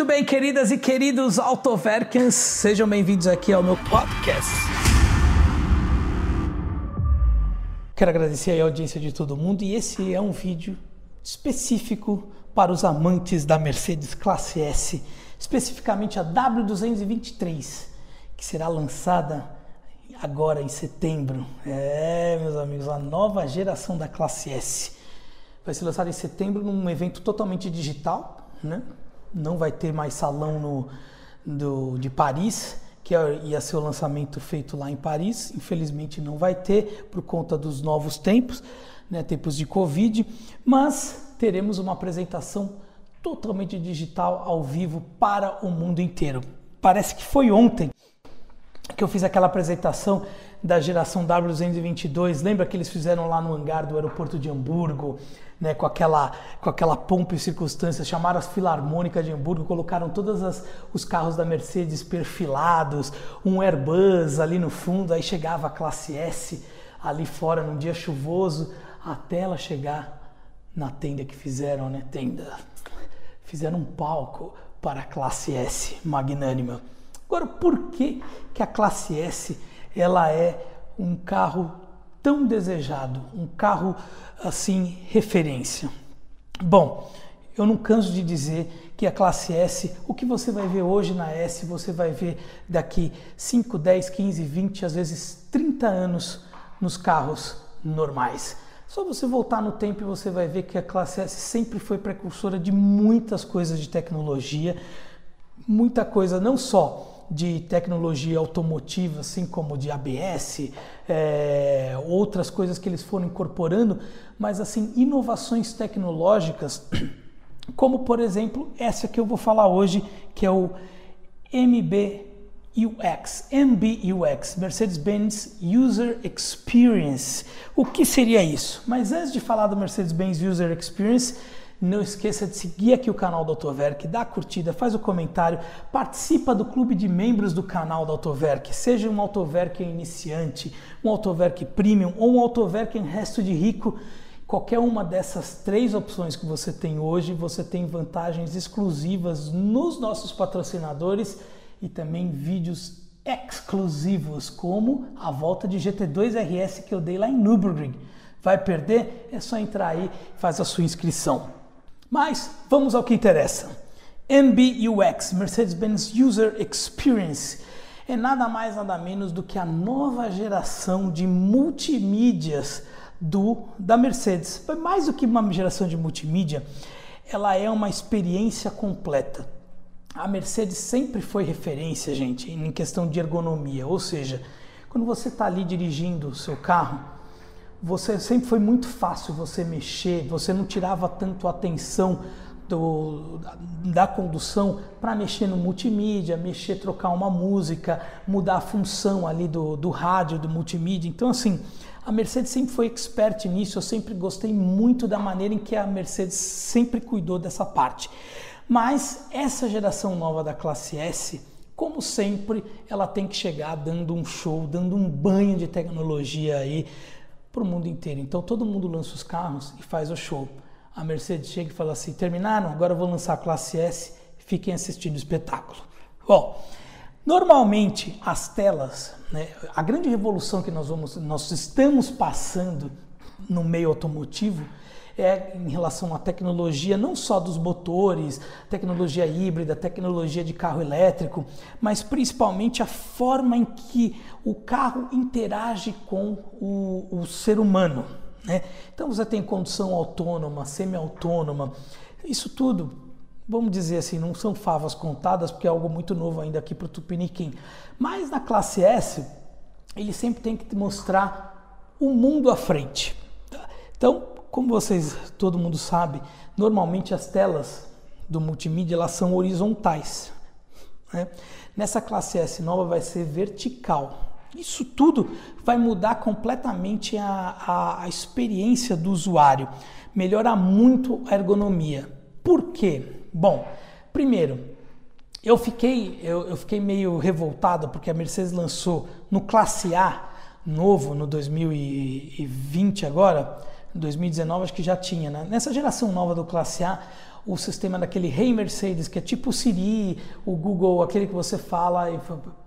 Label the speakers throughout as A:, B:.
A: Muito bem, queridas e queridos Autoverkens, sejam bem-vindos aqui ao meu podcast. Quero agradecer a audiência de todo mundo e esse é um vídeo específico para os amantes da Mercedes Classe S, especificamente a W223, que será lançada agora em setembro. É, meus amigos, a nova geração da Classe S. Vai ser lançada em setembro num evento totalmente digital, né? Não vai ter mais salão no, do, de Paris, que é, ia ser o lançamento feito lá em Paris. Infelizmente não vai ter por conta dos novos tempos, né? tempos de Covid, mas teremos uma apresentação totalmente digital ao vivo para o mundo inteiro. Parece que foi ontem que eu fiz aquela apresentação da geração W222. Lembra que eles fizeram lá no hangar do aeroporto de Hamburgo, né, com aquela com aquela pompa e circunstâncias, chamaram as filarmônicas de Hamburgo, colocaram todos os carros da Mercedes perfilados, um Airbus ali no fundo, aí chegava a classe S ali fora num dia chuvoso, até ela chegar na tenda que fizeram, né, tenda. Fizeram um palco para a classe S magnânima. Agora, por que, que a classe S ela é um carro tão desejado, um carro assim referência? Bom, eu não canso de dizer que a classe S, o que você vai ver hoje na S, você vai ver daqui 5, 10, 15, 20, às vezes 30 anos nos carros normais. Só você voltar no tempo e você vai ver que a classe S sempre foi precursora de muitas coisas de tecnologia, muita coisa não só de tecnologia automotiva, assim como de ABS, é, outras coisas que eles foram incorporando, mas assim inovações tecnológicas, como por exemplo essa que eu vou falar hoje, que é o MBUX, MBUX, Mercedes-Benz User Experience. O que seria isso? Mas antes de falar do Mercedes-Benz User Experience, não esqueça de seguir aqui o canal do Autoverk, dá curtida, faz o comentário, participa do clube de membros do canal do Autoverk, seja um Autoverk iniciante, um Autoverk Premium ou um Autoverk em resto de rico. Qualquer uma dessas três opções que você tem hoje, você tem vantagens exclusivas nos nossos patrocinadores e também vídeos exclusivos, como a volta de GT2 RS que eu dei lá em Nürburgring. Vai perder? É só entrar aí e faz a sua inscrição. Mas vamos ao que interessa. MBUX, Mercedes-Benz User Experience, é nada mais nada menos do que a nova geração de multimídias do da Mercedes. Mais do que uma geração de multimídia, ela é uma experiência completa. A Mercedes sempre foi referência, gente, em questão de ergonomia, ou seja, quando você está ali dirigindo o seu carro, você sempre foi muito fácil você mexer, você não tirava tanto atenção do, da condução para mexer no multimídia, mexer, trocar uma música, mudar a função ali do, do rádio, do multimídia. Então, assim, a Mercedes sempre foi expert nisso, eu sempre gostei muito da maneira em que a Mercedes sempre cuidou dessa parte. Mas essa geração nova da classe S, como sempre, ela tem que chegar dando um show, dando um banho de tecnologia aí para o mundo inteiro. Então todo mundo lança os carros e faz o show. A Mercedes chega e fala assim: terminaram, agora eu vou lançar a classe S, fiquem assistindo o espetáculo. Bom, normalmente as telas, né, a grande revolução que nós, vamos, nós estamos passando no meio automotivo é em relação à tecnologia, não só dos motores, tecnologia híbrida, tecnologia de carro elétrico, mas principalmente a forma em que o carro interage com o, o ser humano. Né? Então você tem condução autônoma, semi-autônoma, isso tudo, vamos dizer assim, não são favas contadas, porque é algo muito novo ainda aqui para o Tupiniquim. Mas na classe S, ele sempre tem que mostrar o mundo à frente. Tá? Então, como vocês, todo mundo sabe, normalmente as telas do multimídia elas são horizontais. Né? Nessa classe S nova vai ser vertical. Isso tudo vai mudar completamente a, a, a experiência do usuário, melhorar muito a ergonomia. Por quê? Bom, primeiro, eu fiquei, eu, eu fiquei meio revoltado porque a Mercedes lançou no classe A novo no 2020 agora 2019 acho que já tinha, né? Nessa geração nova do Classe A, o sistema daquele Hey Mercedes, que é tipo o Siri, o Google, aquele que você fala e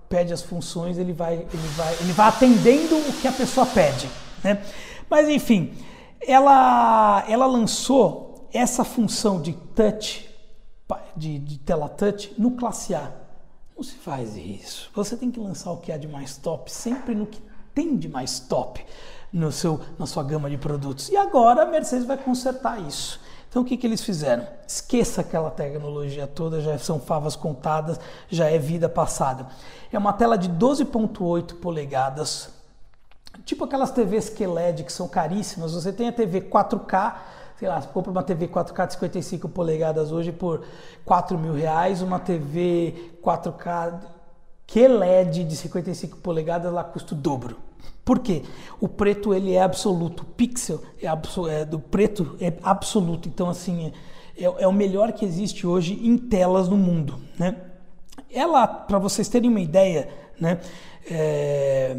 A: pede as funções, ele vai, ele vai, ele vai atendendo o que a pessoa pede. Né? Mas enfim, ela, ela lançou essa função de touch, de, de tela touch, no classe A. Não se faz isso. Você tem que lançar o que há de mais top, sempre no que tem de mais top no seu, na sua gama de produtos. E agora a Mercedes vai consertar isso. Então o que, que eles fizeram? Esqueça aquela tecnologia toda, já são favas contadas, já é vida passada. É uma tela de 12.8 polegadas, tipo aquelas TVs QLED que são caríssimas. Você tem a TV 4K, sei lá, você compra uma TV 4K de 55 polegadas hoje por 4 mil reais, uma TV 4K QLED de 55 polegadas lá custa o dobro. Por quê? O preto ele é absoluto, o pixel é, é do preto é absoluto. Então assim é, é, o melhor que existe hoje em telas no mundo, né? Ela, para vocês terem uma ideia, né? É,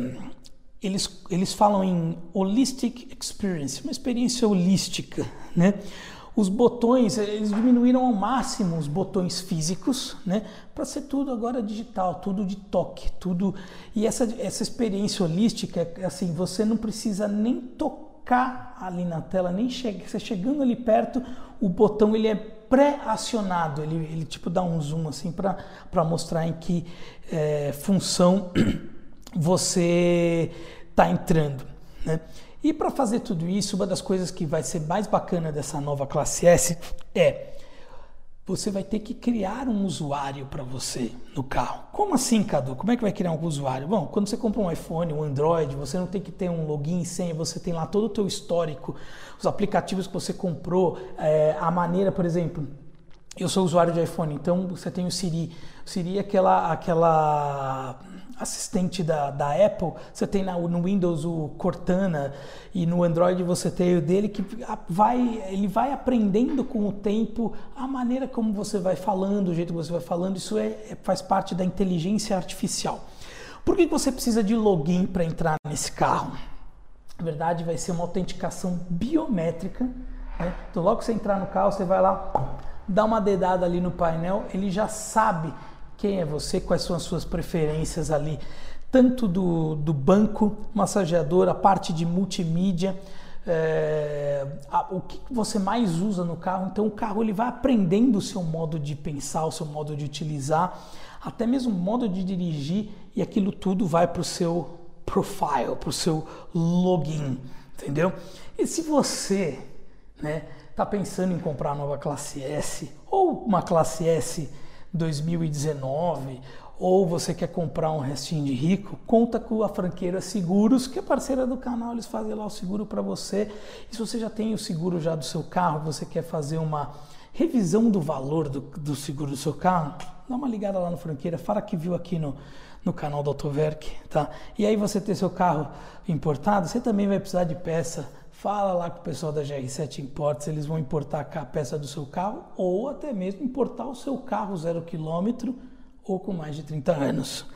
A: eles, eles falam em holistic experience, uma experiência holística, né? Os botões, eles diminuíram ao máximo os botões físicos, né? Para ser tudo agora digital, tudo de toque, tudo. E essa, essa experiência holística, assim, você não precisa nem tocar ali na tela, nem chega, você chegando ali perto, o botão ele é pré-acionado, ele, ele tipo dá um zoom assim para mostrar em que é, função você está entrando, né? E para fazer tudo isso, uma das coisas que vai ser mais bacana dessa nova classe S é você vai ter que criar um usuário para você no carro. Como assim, Cadu? Como é que vai criar um usuário? Bom, quando você compra um iPhone, um Android, você não tem que ter um login e senha, você tem lá todo o teu histórico, os aplicativos que você comprou, é, a maneira, por exemplo, eu sou usuário de iPhone, então você tem o Siri. O Siri é aquela, aquela assistente da, da Apple, você tem na, no Windows o Cortana e no Android você tem o dele que vai, ele vai aprendendo com o tempo a maneira como você vai falando, o jeito que você vai falando, isso é, é faz parte da inteligência artificial. Por que você precisa de login para entrar nesse carro? Na verdade, vai ser uma autenticação biométrica. Né? Então, logo que você entrar no carro, você vai lá, dá uma dedada ali no painel, ele já sabe quem é você, quais são as suas preferências ali, tanto do, do banco, massageador, a parte de multimídia, é, a, o que você mais usa no carro. Então o carro ele vai aprendendo o seu modo de pensar, o seu modo de utilizar, até mesmo o modo de dirigir e aquilo tudo vai para o seu profile, para o seu login, entendeu? E se você né, está pensando em comprar a nova classe S ou uma classe S 2019 ou você quer comprar um restinho de rico, conta com a franqueira Seguros, que é parceira do canal, eles fazem lá o seguro para você. E se você já tem o seguro já do seu carro, você quer fazer uma revisão do valor do, do seguro do seu carro, dá uma ligada lá no franqueira, fala que viu aqui no, no canal do Autoverk, tá? E aí você ter seu carro importado, você também vai precisar de peça Fala lá com o pessoal da GR7 Imports, eles vão importar a peça do seu carro ou até mesmo importar o seu carro zero quilômetro ou com mais de 30 anos.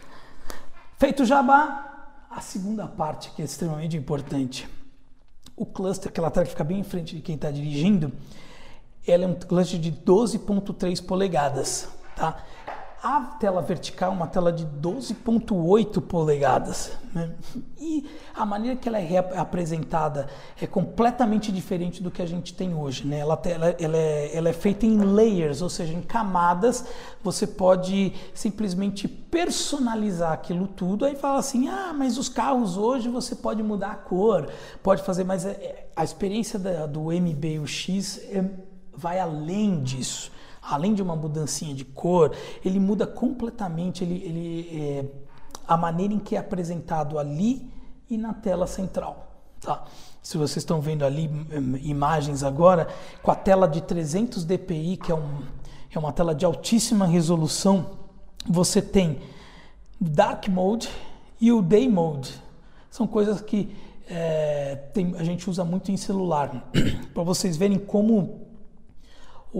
A: Feito o jabá, a segunda parte que é extremamente importante. O cluster, aquela tela que fica bem em frente de quem está dirigindo, ela é um cluster de 12.3 polegadas, tá? A tela vertical é uma tela de 12.8 polegadas. Né? E a maneira que ela é apresentada é completamente diferente do que a gente tem hoje. Né? Ela, ela, ela, é, ela é feita em layers, ou seja, em camadas. Você pode simplesmente personalizar aquilo tudo. Aí fala assim: ah, mas os carros hoje você pode mudar a cor, pode fazer, mas é, é, a experiência da, do MBUX é, vai além disso além de uma mudancinha de cor, ele muda completamente ele, ele, é, a maneira em que é apresentado ali e na tela central. Tá? Se vocês estão vendo ali hum, imagens agora, com a tela de 300 dpi, que é, um, é uma tela de altíssima resolução, você tem Dark Mode e o Day Mode. São coisas que é, tem, a gente usa muito em celular. Para vocês verem como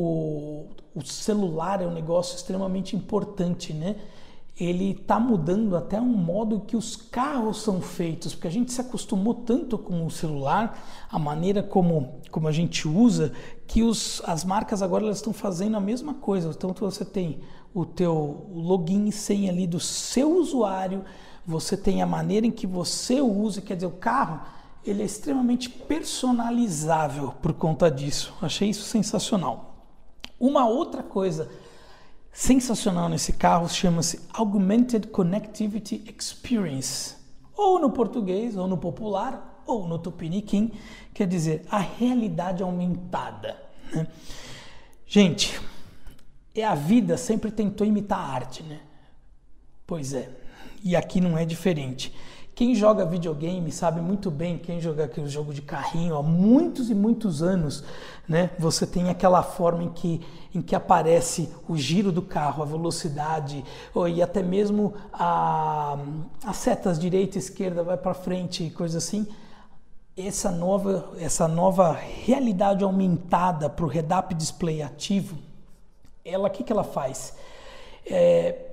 A: o, o celular é um negócio extremamente importante, né? ele está mudando até um modo que os carros são feitos, porque a gente se acostumou tanto com o celular, a maneira como, como a gente usa, que os, as marcas agora elas estão fazendo a mesma coisa. Então você tem o teu login e senha ali do seu usuário, você tem a maneira em que você usa, quer dizer, o carro ele é extremamente personalizável por conta disso. Achei isso sensacional. Uma outra coisa sensacional nesse carro chama-se Augmented Connectivity Experience, ou no português, ou no popular, ou no tupiniquim, quer dizer a realidade aumentada. Né? Gente, é a vida sempre tentou imitar a arte, né? Pois é, e aqui não é diferente. Quem joga videogame sabe muito bem, quem joga aquele jogo de carrinho há muitos e muitos anos, né? Você tem aquela forma em que, em que aparece o giro do carro, a velocidade, e até mesmo a, as setas direita e esquerda, vai para frente, coisa assim. Essa nova, essa nova realidade aumentada para o Redap Display ativo, ela, o que, que ela faz? É,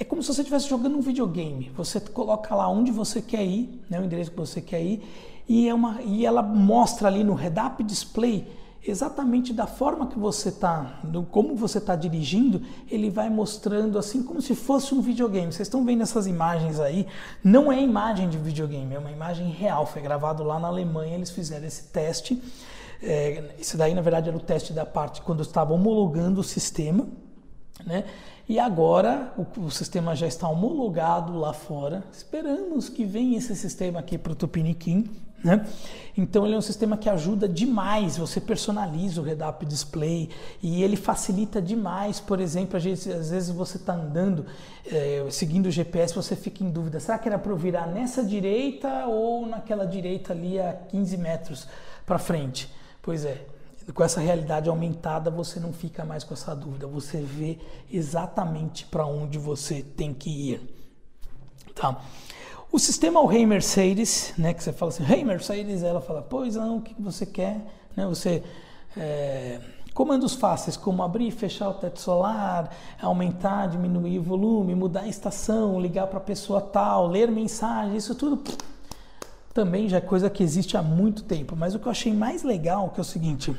A: é como se você estivesse jogando um videogame. Você coloca lá onde você quer ir, né, o endereço que você quer ir, e, é uma, e ela mostra ali no head-up display exatamente da forma que você está, como você está dirigindo, ele vai mostrando assim como se fosse um videogame. Vocês estão vendo essas imagens aí? Não é imagem de videogame, é uma imagem real. Foi gravado lá na Alemanha, eles fizeram esse teste. É, isso daí, na verdade, era o teste da parte quando estava homologando o sistema, né? E agora o, o, sistema já está homologado lá fora. Esperamos que venha esse sistema aqui para o Tupiniquim. Né? Então ele é um sistema que ajuda demais, você personaliza o Redap Display e ele facilita demais, por exemplo, às vezes, às vezes você está andando, é, seguindo o GPS, você fica em dúvida, será que era para eu virar nessa direita ou naquela direita ali a 15 metros para frente? Pois é, com essa realidade aumentada, você não fica mais com essa dúvida, você vê exatamente para onde você tem que ir. Tá? O sistema o Rei Mercedes, né, que você fala assim, Rei Mercedes, ela fala, pois não, o que você quer? Né, você é, comandos fáceis como abrir e fechar o teto solar, aumentar, diminuir o volume, mudar a estação, ligar para a pessoa tal, ler mensagem, isso tudo também já é coisa que existe há muito tempo. Mas o que eu achei mais legal que é o seguinte,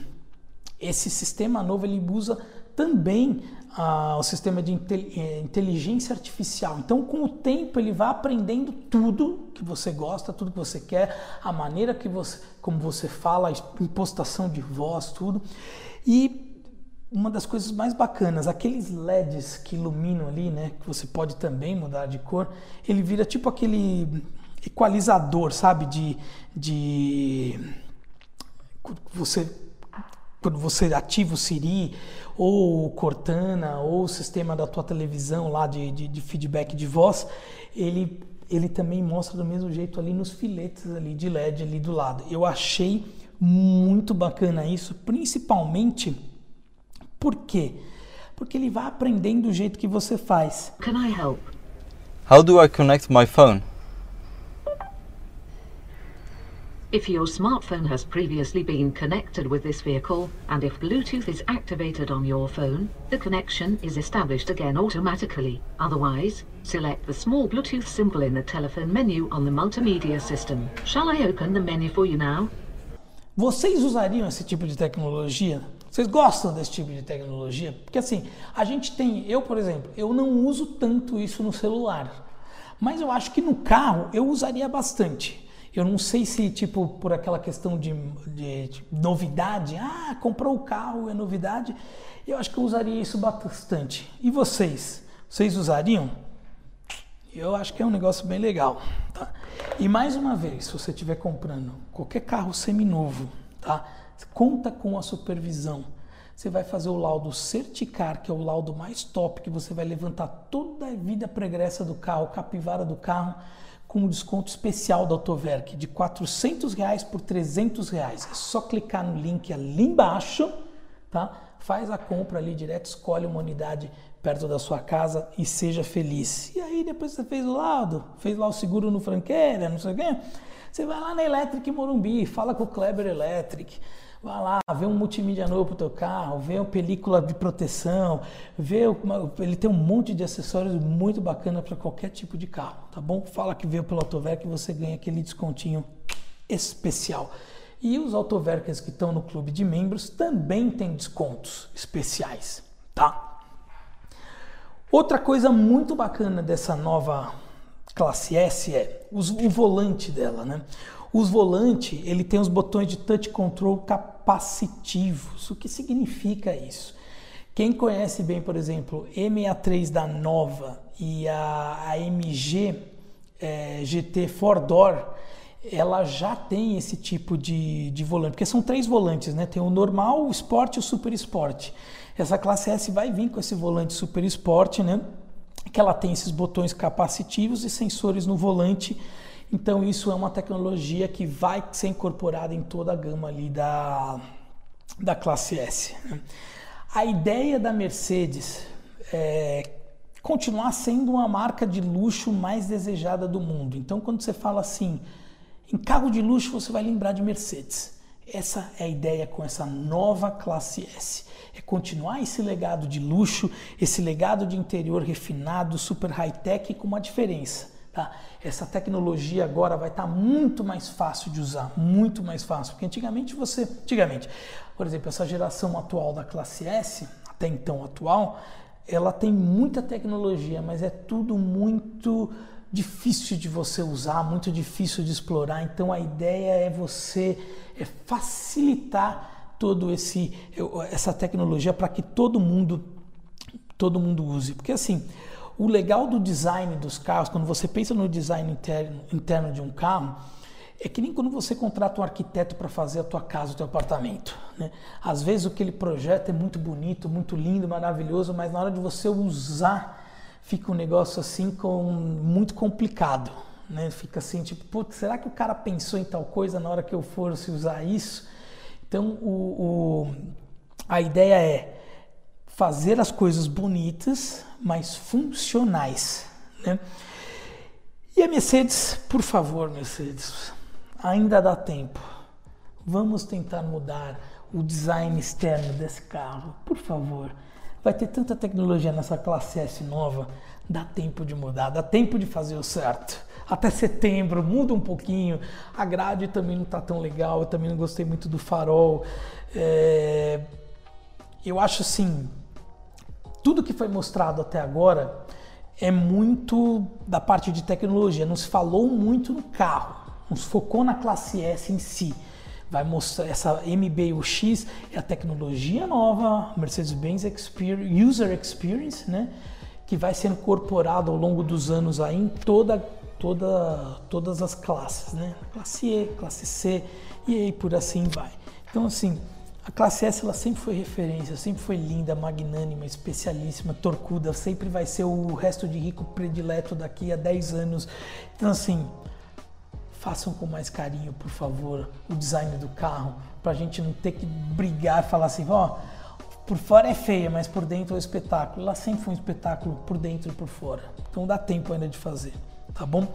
A: esse sistema novo ele usa também ah, o sistema de eh, inteligência artificial. Então, com o tempo, ele vai aprendendo tudo que você gosta, tudo que você quer, a maneira que você, como você fala, a impostação de voz, tudo. E uma das coisas mais bacanas, aqueles LEDs que iluminam ali, né, que você pode também mudar de cor, ele vira tipo aquele equalizador, sabe, de, de você quando você ativa o Siri ou o Cortana ou o sistema da tua televisão lá de, de, de, feedback de voz, ele, ele também mostra do mesmo jeito ali nos filetes ali de LED ali do lado. Eu achei muito bacana isso, principalmente por quê? Porque ele vai aprendendo do jeito que você faz.
B: Can I help?
C: How do I connect my phone?
B: If your smartphone has previously been connected with this vehicle, and if Bluetooth is activated on your phone, the connection is established again automatically. Otherwise, select the small Bluetooth symbol in the telephone menu on the multimedia system. Shall I open the menu for you now?
A: Vocês usariam esse tipo de tecnologia? Vocês gostam desse tipo de tecnologia? Porque assim, a gente tem, eu por exemplo, eu não uso tanto isso no celular, mas eu acho que no carro eu usaria bastante. Eu não sei se, tipo, por aquela questão de, de, de novidade, ah, comprou o carro, é novidade. Eu acho que eu usaria isso bastante. E vocês? Vocês usariam? Eu acho que é um negócio bem legal, tá? E mais uma vez, se você estiver comprando qualquer carro seminovo, tá? Conta com a supervisão. Você vai fazer o laudo Certicar, que é o laudo mais top, que você vai levantar toda a vida pregressa do carro, capivara do carro com um desconto especial da Autoverk de 400 reais por 300 reais. É só clicar no link ali embaixo, tá? Faz a compra ali direto, escolhe uma unidade perto da sua casa e seja feliz. E aí depois você fez o laudo, fez lá o seguro no franqueira, não sei o quê, você vai lá na Electric Morumbi, fala com o Kleber Electric. Vá lá, vê um multimídia novo para o teu carro, vê uma película de proteção, vê uma, ele tem um monte de acessórios muito bacana para qualquer tipo de carro, tá bom? Fala que veio pelo Autover que você ganha aquele descontinho especial. E os Autoverkers que estão no clube de membros também têm descontos especiais, tá? Outra coisa muito bacana dessa nova classe S é o volante dela, né? Os volantes, ele tem os botões de touch control capacitivos. O que significa isso? Quem conhece bem, por exemplo, E63 da Nova e a AMG é, GT Four Door, ela já tem esse tipo de, de volante, porque são três volantes, né? Tem o normal, o Sport e o Super Sport. Essa classe S vai vir com esse volante Super Sport, né? Que ela tem esses botões capacitivos e sensores no volante então isso é uma tecnologia que vai ser incorporada em toda a gama ali da, da classe S. Né? A ideia da Mercedes é continuar sendo uma marca de luxo mais desejada do mundo. Então quando você fala assim, em carro de luxo você vai lembrar de Mercedes. Essa é a ideia com essa nova classe S. É continuar esse legado de luxo, esse legado de interior refinado, super high-tech com uma diferença Tá? Essa tecnologia agora vai estar tá muito mais fácil de usar, muito mais fácil, porque antigamente você, antigamente, por exemplo, essa geração atual da classe S, até então atual, ela tem muita tecnologia, mas é tudo muito difícil de você usar, muito difícil de explorar. Então a ideia é você é facilitar todo esse essa tecnologia para que todo mundo todo mundo use, porque assim o legal do design dos carros, quando você pensa no design interno, interno de um carro, é que nem quando você contrata um arquiteto para fazer a tua casa, o teu apartamento. Né? Às vezes o que ele projeta é muito bonito, muito lindo, maravilhoso, mas na hora de você usar, fica um negócio assim com, muito complicado. Né? Fica assim, tipo, putz, será que o cara pensou em tal coisa na hora que eu for se usar isso? Então o, o a ideia é fazer as coisas bonitas, mas funcionais. Né? E a Mercedes, por favor, Mercedes, ainda dá tempo. Vamos tentar mudar o design externo desse carro, por favor. Vai ter tanta tecnologia nessa classe S nova, dá tempo de mudar, dá tempo de fazer o certo. Até setembro, muda um pouquinho. A grade também não está tão legal, eu também não gostei muito do farol. É... Eu acho assim, tudo que foi mostrado até agora é muito da parte de tecnologia, não se falou muito no carro, não se focou na classe S em si. Vai mostrar essa MBUX é a tecnologia nova, Mercedes-Benz User Experience, né? Que vai ser incorporado ao longo dos anos aí em toda, toda, todas as classes, né? Classe E, classe C e aí por assim vai. Então assim, a classe S ela sempre foi referência, sempre foi linda, magnânima, especialíssima, torcuda, sempre vai ser o resto de rico predileto daqui a 10 anos. Então assim, façam com mais carinho, por favor, o design do carro, para a gente não ter que brigar e falar assim, ó, oh, por fora é feia, mas por dentro é um espetáculo. Ela sempre foi um espetáculo por dentro e por fora. Então dá tempo ainda de fazer, tá bom?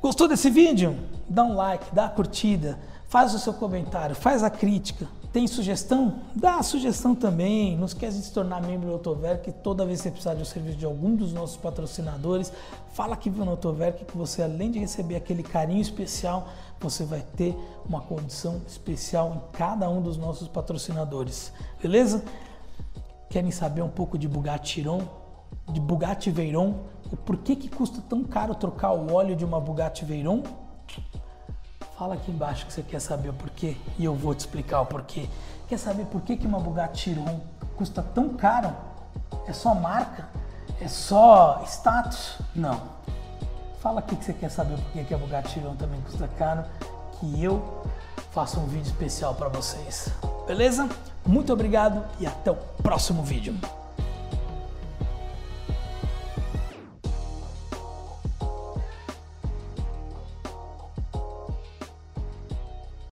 A: Gostou desse vídeo? Dá um like, dá a curtida, faz o seu comentário, faz a crítica tem sugestão? Dá sugestão também. Não esquece de se tornar membro do Autoverk. toda vez que você precisar de um serviço de algum dos nossos patrocinadores, fala aqui no Autoverk que você, além de receber aquele carinho especial, você vai ter uma condição especial em cada um dos nossos patrocinadores. Beleza? Querem saber um pouco de Bugatti Chiron? De Bugatti Veyron? O porquê que custa tão caro trocar o óleo de uma Bugatti Veyron? Fala aqui embaixo que você quer saber o porquê e eu vou te explicar o porquê. Quer saber por que, que uma Bugatti Chiron custa tão caro? É só marca? É só status? Não. Fala aqui que você quer saber por que, que a Bugatti Chiron também custa caro, que eu faço um vídeo especial para vocês. Beleza? Muito obrigado e até o próximo vídeo.